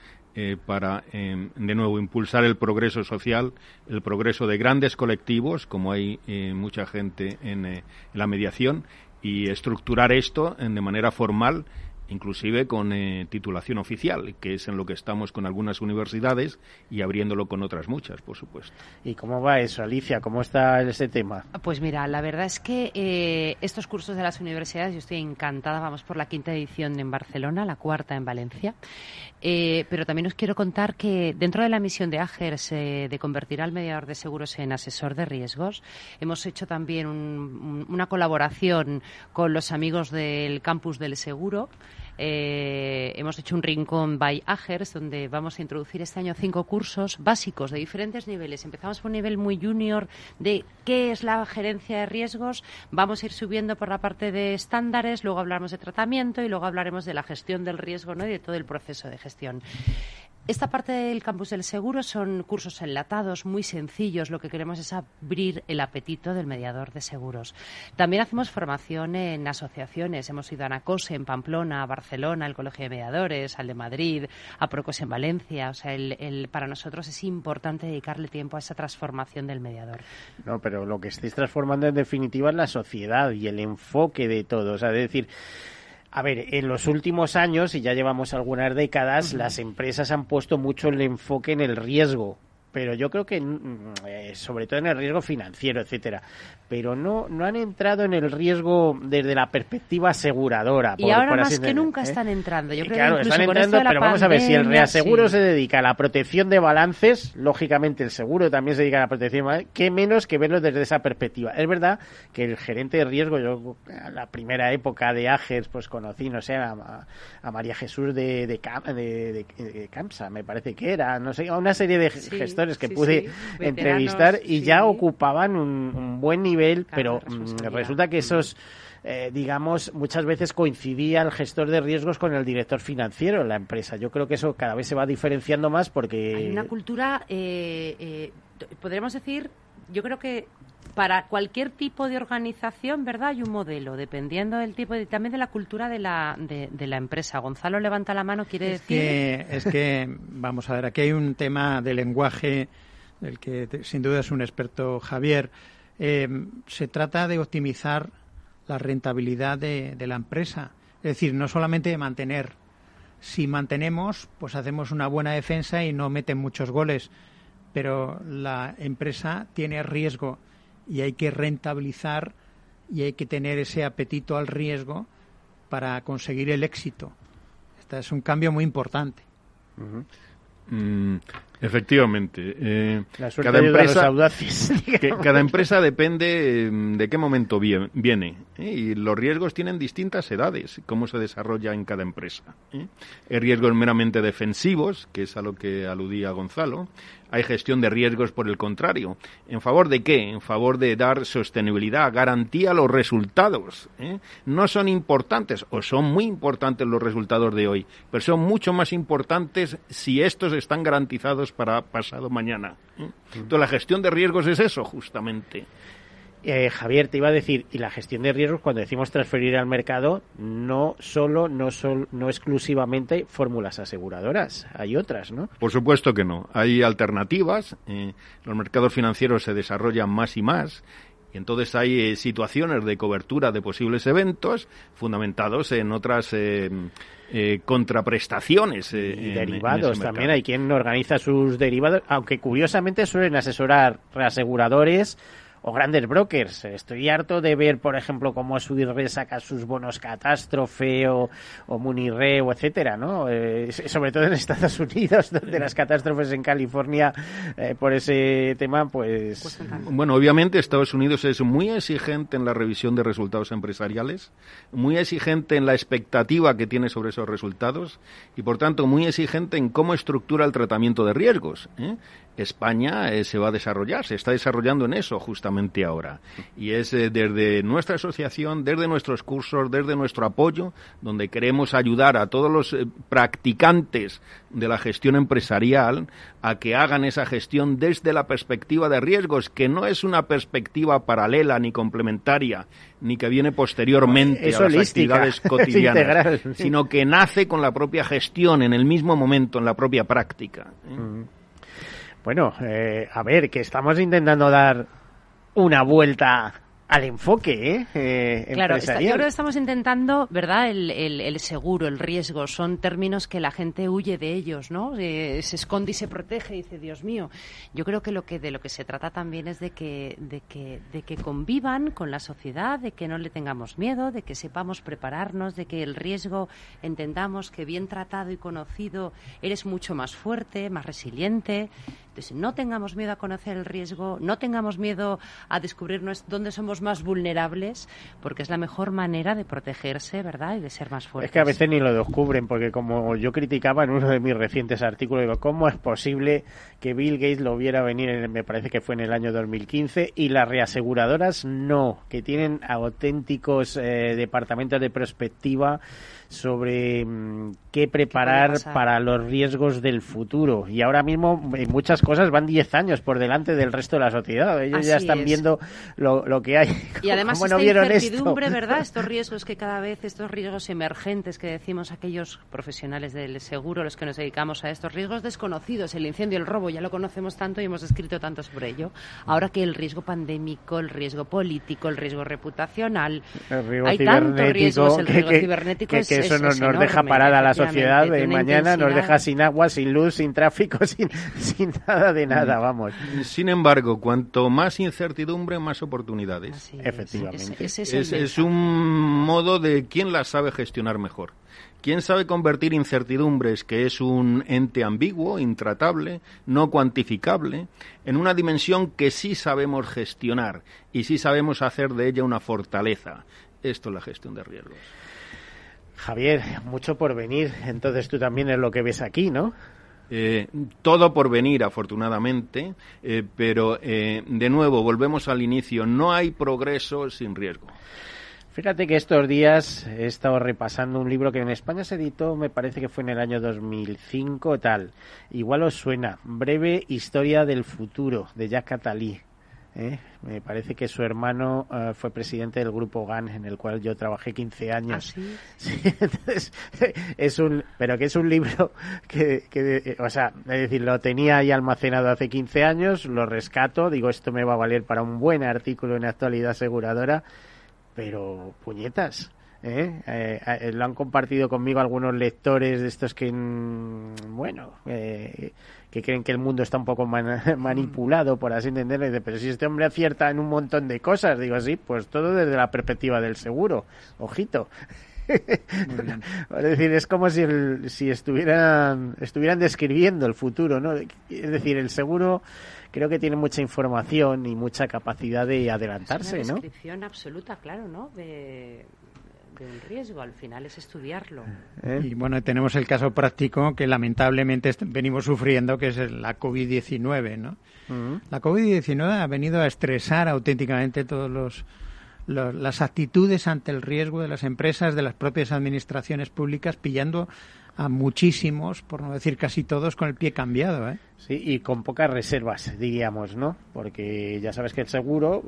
para, em, de nuevo, impulsar el progreso social, el progreso de grandes colectivos, como hay mucha gente en la mediación, y estructurar esto de manera formal inclusive con eh, titulación oficial, que es en lo que estamos con algunas universidades y abriéndolo con otras muchas, por supuesto. ¿Y cómo va eso, Alicia? ¿Cómo está ese tema? Pues mira, la verdad es que eh, estos cursos de las universidades, yo estoy encantada, vamos por la quinta edición en Barcelona, la cuarta en Valencia, eh, pero también os quiero contar que dentro de la misión de AGERS de convertir al mediador de seguros en asesor de riesgos, hemos hecho también una colaboración con los amigos del campus del seguro, eh, hemos hecho un rincón by Agers donde vamos a introducir este año cinco cursos básicos de diferentes niveles. Empezamos por un nivel muy junior de qué es la gerencia de riesgos, vamos a ir subiendo por la parte de estándares, luego hablaremos de tratamiento y luego hablaremos de la gestión del riesgo ¿no? y de todo el proceso de gestión. Esta parte del campus del seguro son cursos enlatados, muy sencillos. Lo que queremos es abrir el apetito del mediador de seguros. También hacemos formación en asociaciones. Hemos ido a Anacose en Pamplona, a Barcelona, al Colegio de Mediadores, al de Madrid, a Procos en Valencia. O sea, el, para nosotros es importante dedicarle tiempo a esa transformación del mediador. No, pero lo que estáis transformando en definitiva es la sociedad y el enfoque de todo. O sea, es decir, a ver, en los últimos años, y ya llevamos algunas décadas, las empresas han puesto mucho el enfoque en el riesgo pero yo creo que mm, eh, sobre todo en el riesgo financiero, etcétera, pero no no han entrado en el riesgo desde la perspectiva aseguradora. Y ahora más que nunca ¿eh? están entrando. Yo creo claro, están entrando, pero vamos a ver si el reaseguro se dedica a la protección de balances, lógicamente el seguro también se dedica a la protección, de qué menos que verlo desde esa perspectiva. Es verdad que el gerente de riesgo, yo en la primera época de Agers, pues conocí, no sé, a, María Jesús de, de, de, Camsa, me parece que era, no sé, una serie de gestores que pude entrevistar y ya ocupaban un, buen nivel, pero mm, resulta que esos... Eh, digamos, muchas veces coincidía el gestor de riesgos con el director financiero en la empresa. Yo creo que eso cada vez se va diferenciando más porque... Hay una cultura, eh, eh, podríamos decir, yo creo que para cualquier tipo de organización, ¿verdad? Hay un modelo, dependiendo del tipo y también de la cultura de la, de, la empresa. Gonzalo levanta la mano, quiere decir. Que, es que, vamos a ver, aquí hay un tema de lenguaje del que sin duda es un experto Javier. Eh, se trata de optimizar la rentabilidad de, de la empresa. Es decir, no solamente de mantener. Si mantenemos, pues hacemos una buena defensa y no meten muchos goles. Pero la empresa tiene riesgo y hay que rentabilizar y hay que tener ese apetito al riesgo para conseguir el éxito. Este es un cambio muy importante. Efectivamente. Eh, cada, empresa, cada empresa depende em, de qué momento viene. ¿eh? Y los riesgos tienen distintas edades, cómo se desarrolla en cada empresa. ¿eh? Hay riesgos meramente defensivos, que es a lo que aludía Gonzalo. Hay gestión de riesgos por el contrario. ¿En favor de qué? En favor de dar sostenibilidad, garantía a los resultados. ¿eh? No son importantes, o son muy importantes los resultados de hoy, pero son mucho más importantes si estos están garantizados para pasado mañana. ¿eh? Entonces, la gestión de riesgos es eso, justamente. Eh, Javier, te iba a decir, y la gestión de riesgos, cuando decimos transferir al mercado, no solo, no, solo, no exclusivamente fórmulas aseguradoras, hay otras, ¿no? Por supuesto que no. Hay alternativas. Eh, los mercados financieros se desarrollan más y más. Y entonces hay situaciones de cobertura de posibles eventos fundamentados en otras eh, contraprestaciones. Eh, y derivados también. Hay quien organiza sus derivados, aunque curiosamente suelen asesorar reaseguradores o grandes brokers. Estoy harto de ver, por ejemplo, cómo Suirre saca sus bonos catástrofe o, o Munirre o etcétera, ¿no? Eh, sobre todo en Estados Unidos, donde las catástrofes en California eh, por ese tema, pues... Bueno, obviamente Estados Unidos es muy exigente en la revisión de resultados empresariales, muy exigente en la expectativa que tiene sobre esos resultados y, por tanto, muy exigente en cómo estructura el tratamiento de riesgos. ¿eh? España eh, se va a desarrollar, se está desarrollando en eso justamente ahora. Y es eh, desde nuestra asociación, desde nuestros cursos, desde nuestro apoyo, donde queremos ayudar a todos los eh, practicantes de la gestión empresarial a que hagan esa gestión desde la perspectiva de riesgos, que no es una perspectiva paralela ni complementaria, ni que viene posteriormente a las actividades cotidianas, sino que nace con la propia gestión en el mismo momento, en la propia práctica. Bueno, eh, a ver, que estamos intentando dar una vuelta al enfoque ¿eh? eh claro, yo creo que estamos intentando, ¿verdad? El, el, seguro, el riesgo, son términos que la gente huye de ellos, ¿no? Eh, se esconde y se protege y dice, Dios mío. Yo creo que lo que de lo que se trata también es de que, de que, de que convivan con la sociedad, de que no le tengamos miedo, de que sepamos prepararnos, de que el riesgo entendamos que bien tratado y conocido eres mucho más fuerte, más resiliente. Entonces, no tengamos miedo a conocer el riesgo, no tengamos miedo a descubrirnos dónde somos más vulnerables porque es la mejor manera de protegerse, ¿verdad? Y de ser más fuertes. Es que a veces ni lo descubren porque como yo criticaba en uno de mis recientes artículos, digo, ¿cómo es posible que Bill Gates lo viera venir, me parece que fue en el año 2015, y las reaseguradoras no, que tienen auténticos eh, departamentos de perspectiva sobre mm, qué preparar para los riesgos del futuro. Y ahora mismo en muchas cosas van 10 años por delante del resto de la sociedad. Ellos ya están viendo lo, lo, que hay. Y además esta incertidumbre, ¿verdad? Estos riesgos que cada vez, estos riesgos emergentes que decimos aquellos profesionales del seguro, los que nos dedicamos a estos riesgos desconocidos, el incendio, el robo, ya lo conocemos tanto y hemos escrito tanto sobre ello. Ahora que el riesgo pandémico, el riesgo político, el riesgo reputacional, hay tantos riesgos, el riesgo cibernético es eso nos, deja parar a la sociedad de mañana, nos deja sin agua, sin luz, sin tráfico, sin, sin nada de nada, mm. vamos. Sin embargo, cuanto más incertidumbre, más oportunidades. Efectivamente. Es, un modo de quién la sabe gestionar mejor. ¿Quién sabe convertir incertidumbres, que es un ente ambiguo, intratable, no cuantificable, en una dimensión que sí sabemos gestionar y sí sabemos hacer de ella una fortaleza? Esto es la gestión de riesgos. Javier, mucho por venir. Entonces tú también es lo que ves aquí, ¿no? Eh, todo por venir, afortunadamente, eh, pero eh, de nuevo, volvemos al inicio, no hay progreso sin riesgo. Fíjate que estos días he estado repasando un libro que en España se editó, me parece que fue en el año 2005 tal. Igual os suena, Breve Historia del Futuro, de Jacques Attali. ¿Eh? Me parece que su hermano eh, fue presidente del grupo GAN, en el cual yo trabajé 15 años. ¿Ah, sí? entonces, es un, pero que es un libro que, que, o sea, es decir, lo tenía ahí almacenado hace 15 años, lo rescato, digo, esto me va a valer para un buen artículo en actualidad aseguradora, pero puñetas. ¿eh? Eh, eh, lo han compartido conmigo algunos lectores de estos que, mm, bueno, eh, que creen que el mundo está un poco manipulado, por así entenderlo. pero si este hombre acierta en un montón de cosas, digo así, pues todo desde la perspectiva del seguro. Ojito. es decir, es como si, si estuvieran, estuvieran describiendo el futuro, ¿no? Es decir, el seguro creo que tiene mucha información y mucha capacidad de adelantarse, es una descripción absoluta, claro, ¿no? De, un riesgo, al final es estudiarlo. ¿Eh? Y bueno, tenemos el caso práctico que lamentablemente venimos sufriendo, que es la COVID-19, ¿no? La COVID-19 ha venido a estresar auténticamente todos los las actitudes ante el riesgo de las empresas, de las propias administraciones públicas, pillando a muchísimos, por no decir casi todos, con el pie cambiado. ¿eh? Sí, y con pocas reservas, diríamos, ¿no? Porque ya sabes que el seguro,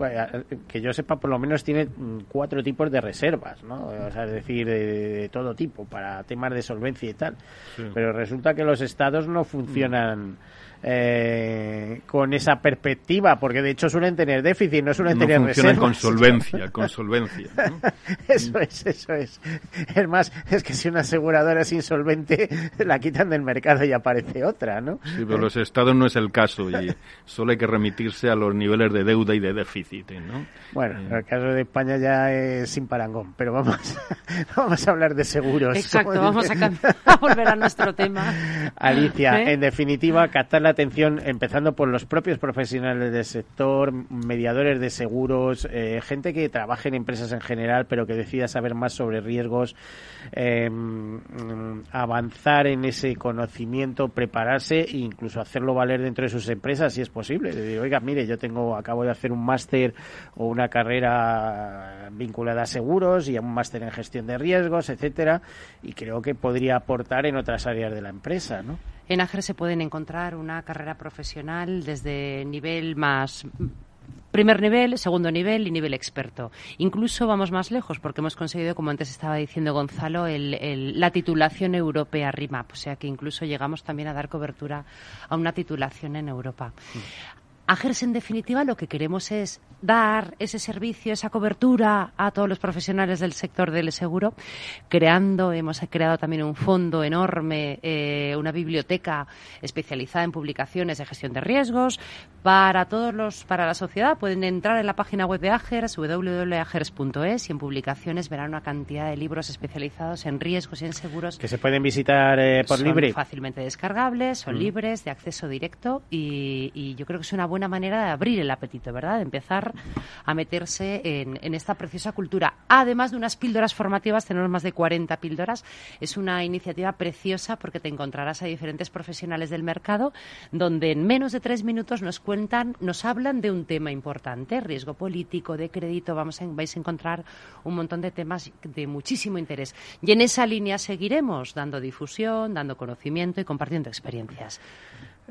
que yo sepa, por lo menos tiene cuatro tipos de reservas, ¿no? O sea, es decir, de, todo tipo, para temas de solvencia y tal. Pero resulta que los estados no funcionan eh, con esa perspectiva, porque de hecho suelen tener déficit, no suelen tener reservas. con solvencia, con solvencia. eso es, eso es. Es más, es que si una aseguradora es insolvente la quitan del mercado y aparece otra, ¿no? Sí, pero los estados no es el caso y solo hay que remitirse a los niveles de deuda y de déficit, ¿no? Bueno, eh. el caso de España ya es sin parangón, pero vamos, vamos a hablar de seguros. Exacto, vamos a, volver a nuestro tema. Alicia, ¿Eh? en definitiva, captar la atención empezando por los propios profesionales del sector, mediadores de seguros, eh, gente que trabaje en empresas en general, pero que decida saber más sobre riesgos, em, avanzar en ese conocimiento, prepararse e incluso hacerlo valer dentro de sus empresas si es posible. Oiga, mire, yo tengo, acabo de hacer un máster o una carrera vinculada a seguros y a un máster en gestión de riesgos, etcétera, y creo que podría aportar en otras áreas de la empresa, ¿no? En AGER se pueden encontrar una carrera profesional desde nivel más primer nivel, segundo nivel y nivel experto. Incluso vamos más lejos porque hemos conseguido, como antes estaba diciendo Gonzalo, la titulación europea RIMAP. O sea que incluso llegamos también a dar cobertura a una titulación en Europa. AGERS, en definitiva, lo que queremos es dar ese servicio, esa cobertura a todos los profesionales del sector del seguro, creando, hemos creado también un fondo enorme, eh, una biblioteca especializada en publicaciones de gestión de riesgos para todos los, para la sociedad. Pueden entrar en la página web de AGERS, www.agers.es, y en publicaciones verán una cantidad de libros especializados en riesgos y en seguros. Que se pueden visitar eh, por son libre. fácilmente descargables, son Mm. libres, de acceso directo, y, y yo creo que es una buena manera de abrir el apetito, ¿verdad? De empezar a meterse en, en esta preciosa cultura. Además de unas píldoras formativas, tenemos más de 40 píldoras. Es una iniciativa preciosa porque te encontrarás a diferentes profesionales del mercado donde en menos de tres minutos nos cuentan, nos hablan de un tema importante, riesgo político, de crédito. Vamos a, vais a encontrar un montón de temas de muchísimo interés. Y en esa línea seguiremos dando difusión, dando conocimiento y compartiendo experiencias.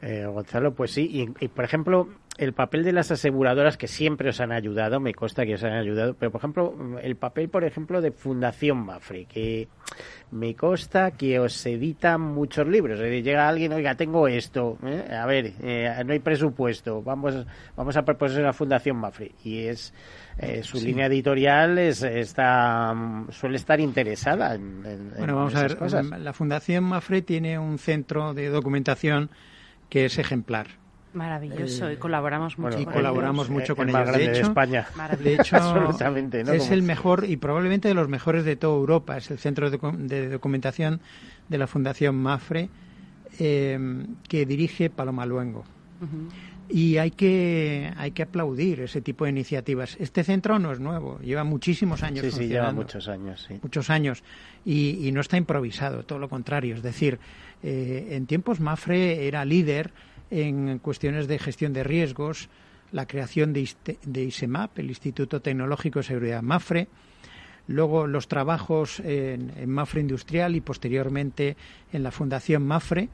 Eh, Gonzalo, pues sí. Y, y, por ejemplo, el papel de las aseguradoras que siempre os han ayudado, me consta que os han ayudado, pero por ejemplo, el papel, por ejemplo, de Fundación Mafre, que me consta que os editan muchos libros. Llega alguien, oiga, tengo esto, ¿eh? a ver, eh, no hay presupuesto, vamos, vamos a proponer a Fundación Mafre. Y es. Eh, su Sí. línea editorial es, está, suele estar interesada en, en- Bueno, en vamos a ver. cosas. La Fundación Mafre tiene un centro de documentación que es ejemplar. Maravilloso, Eh, y colaboramos mucho y colaboramos ellos. mucho el con más ellos. grande de de hecho, España. de hecho Absolutamente, ¿no? es Como- el mejor y probablemente de los mejores de toda Europa. Es el centro de documentación de la Fundación Mafre eh, que dirige Paloma Luengo. Y hay que, hay que aplaudir ese tipo de iniciativas. Este centro no es nuevo, lleva muchísimos años Sí, sí, lleva muchos años, sí. Muchos años. Y, y no está improvisado, todo lo contrario. Es decir, eh, en tiempos Mafre era líder en cuestiones de gestión de riesgos, la creación de, de ISEMAP, el Instituto Tecnológico de Seguridad Mafre, luego los trabajos en, en Mafre Industrial y posteriormente en la Fundación Mafre,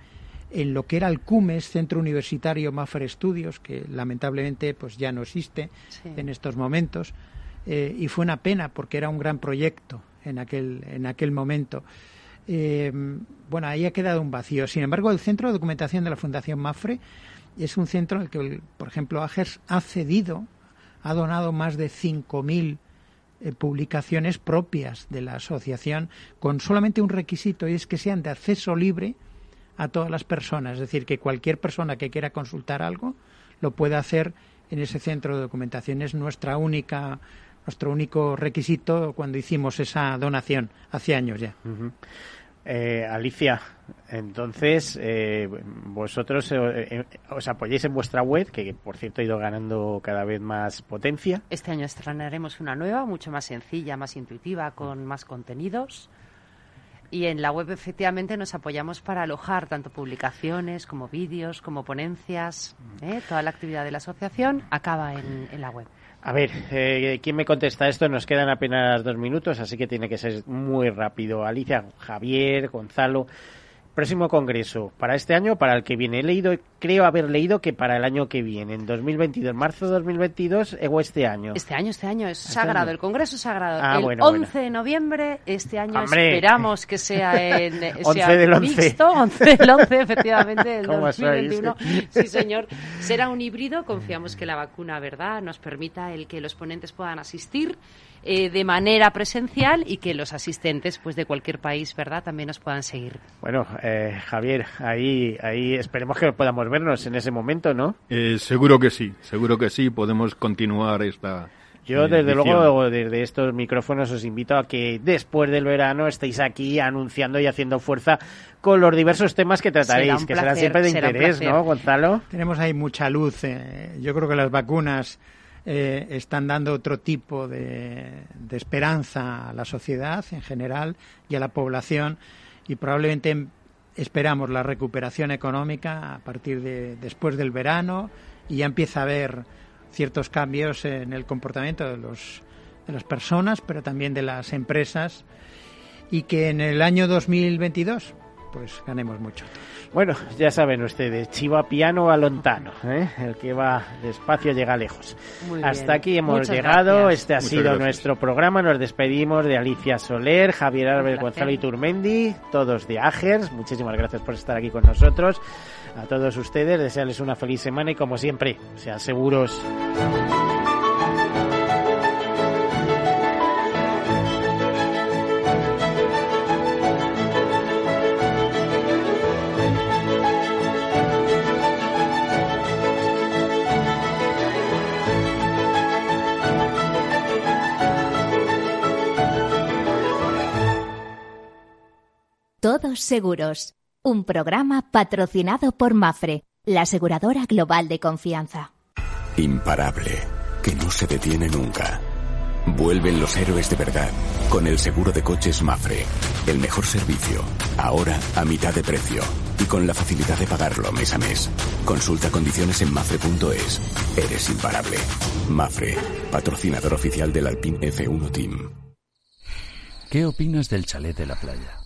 en lo que era el CUMES, Centro Universitario Mafre Estudios, que lamentablemente pues ya no existe Sí. en estos momentos, eh, y fue una pena porque era un gran proyecto en aquel, en aquel momento. Eh, bueno, ahí ha quedado un vacío. Sin embargo, el Centro de Documentación de la Fundación Mafre es un centro al que, por ejemplo, AGERS ha cedido, ha donado más de 5.000 eh, publicaciones propias de la asociación con solamente un requisito y es que sean de acceso libre a todas las personas. Es decir, que cualquier persona que quiera consultar algo lo puede hacer en ese centro de documentación. Es nuestra única, nuestro único requisito cuando hicimos esa donación hace años ya. Eh, Alicia, entonces eh, vosotros eh, eh, os apoyáis en vuestra web, que por cierto ha ido ganando cada vez más potencia. Este año estrenaremos una nueva, mucho más sencilla, más intuitiva, con más contenidos. Y en la web efectivamente nos apoyamos para alojar tanto publicaciones como vídeos, como ponencias. ¿eh? Toda la actividad de la asociación acaba en, en la web. A ver, eh, ¿quién me contesta esto? Nos quedan apenas dos minutos, así que tiene que ser muy rápido. Alicia, Javier, Gonzalo. Próximo congreso, ¿para este año para el que viene? He leído, creo haber leído que para el año que viene, en 2022, marzo de 2022 eh, o este año. Este año, este año es Este sagrado, año. el congreso es sagrado. Ah, el bueno, 11 bueno. de noviembre, este año ¡Hombre! esperamos que sea en 11 sea del 11. mixto, 11 del 11, efectivamente, del ¿Cómo sois? 2021. Sí, señor. Será un híbrido, confiamos que la vacuna, ¿verdad?, nos permita el que los ponentes puedan asistir eh, de manera presencial y que los asistentes pues de cualquier país, ¿verdad?, también nos puedan seguir. Bueno, eh, Javier, ahí, ahí esperemos que podamos vernos en ese momento, ¿no? Eh, seguro que sí, seguro que sí, podemos continuar esta yo, desde luego, desde estos micrófonos os invito a que después del verano estéis aquí anunciando y haciendo fuerza con los diversos temas que trataréis, que serán siempre de interés, ¿no, Gonzalo? Tenemos ahí mucha luz. Eh. Yo creo que las vacunas eh, están dando otro tipo de, esperanza a la sociedad en general y a la población. Y probablemente esperamos la recuperación económica a partir de después del verano y ya empieza a haber ciertos cambios en el comportamiento de, los, de las personas, pero también de las empresas, y que en el año 2022 pues ganemos mucho. Bueno, ya saben ustedes, chiva piano a lontano, ¿eh? el que va despacio llega lejos. Hasta aquí hemos llegado, este ha sido nuestro programa, nos despedimos de Alicia Soler, Javier Álvarez Gonzalo y Turmendi, todos de Agers, muchísimas gracias por estar aquí con nosotros a todos ustedes, desearles una feliz semana y como siempre, sean seguros. Todos seguros un programa patrocinado por Mafre, la aseguradora global de confianza. Imparable, que no se detiene nunca. Vuelven los héroes de verdad con el seguro de coches Mafre. El mejor servicio, ahora a mitad de precio y con la facilidad de pagarlo mes a mes. Consulta condiciones en mafre.es. Eres imparable. Mafre, patrocinador oficial del Alpine F1 Team. ¿Qué opinas del chalet de la playa?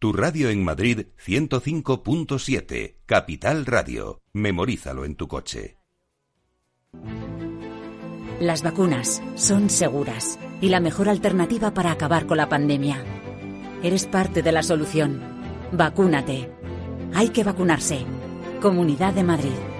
Tu radio en Madrid 105.7, Capital Radio. Memorízalo en tu coche. Las vacunas son seguras y la mejor alternativa para acabar con la pandemia. Eres parte de la solución. Vacúnate. Hay que vacunarse. Comunidad de Madrid.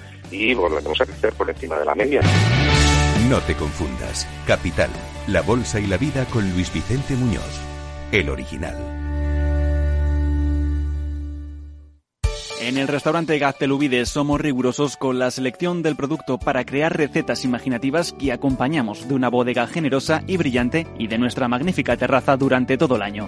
y volveremos a crecer por encima de la media. No te confundas. Capital, la bolsa y la vida con Luis Vicente Muñoz, el original. En el restaurante Gaztelubides somos rigurosos con la selección del producto para crear recetas imaginativas que acompañamos de una bodega generosa y brillante y de nuestra magnífica terraza durante todo el año.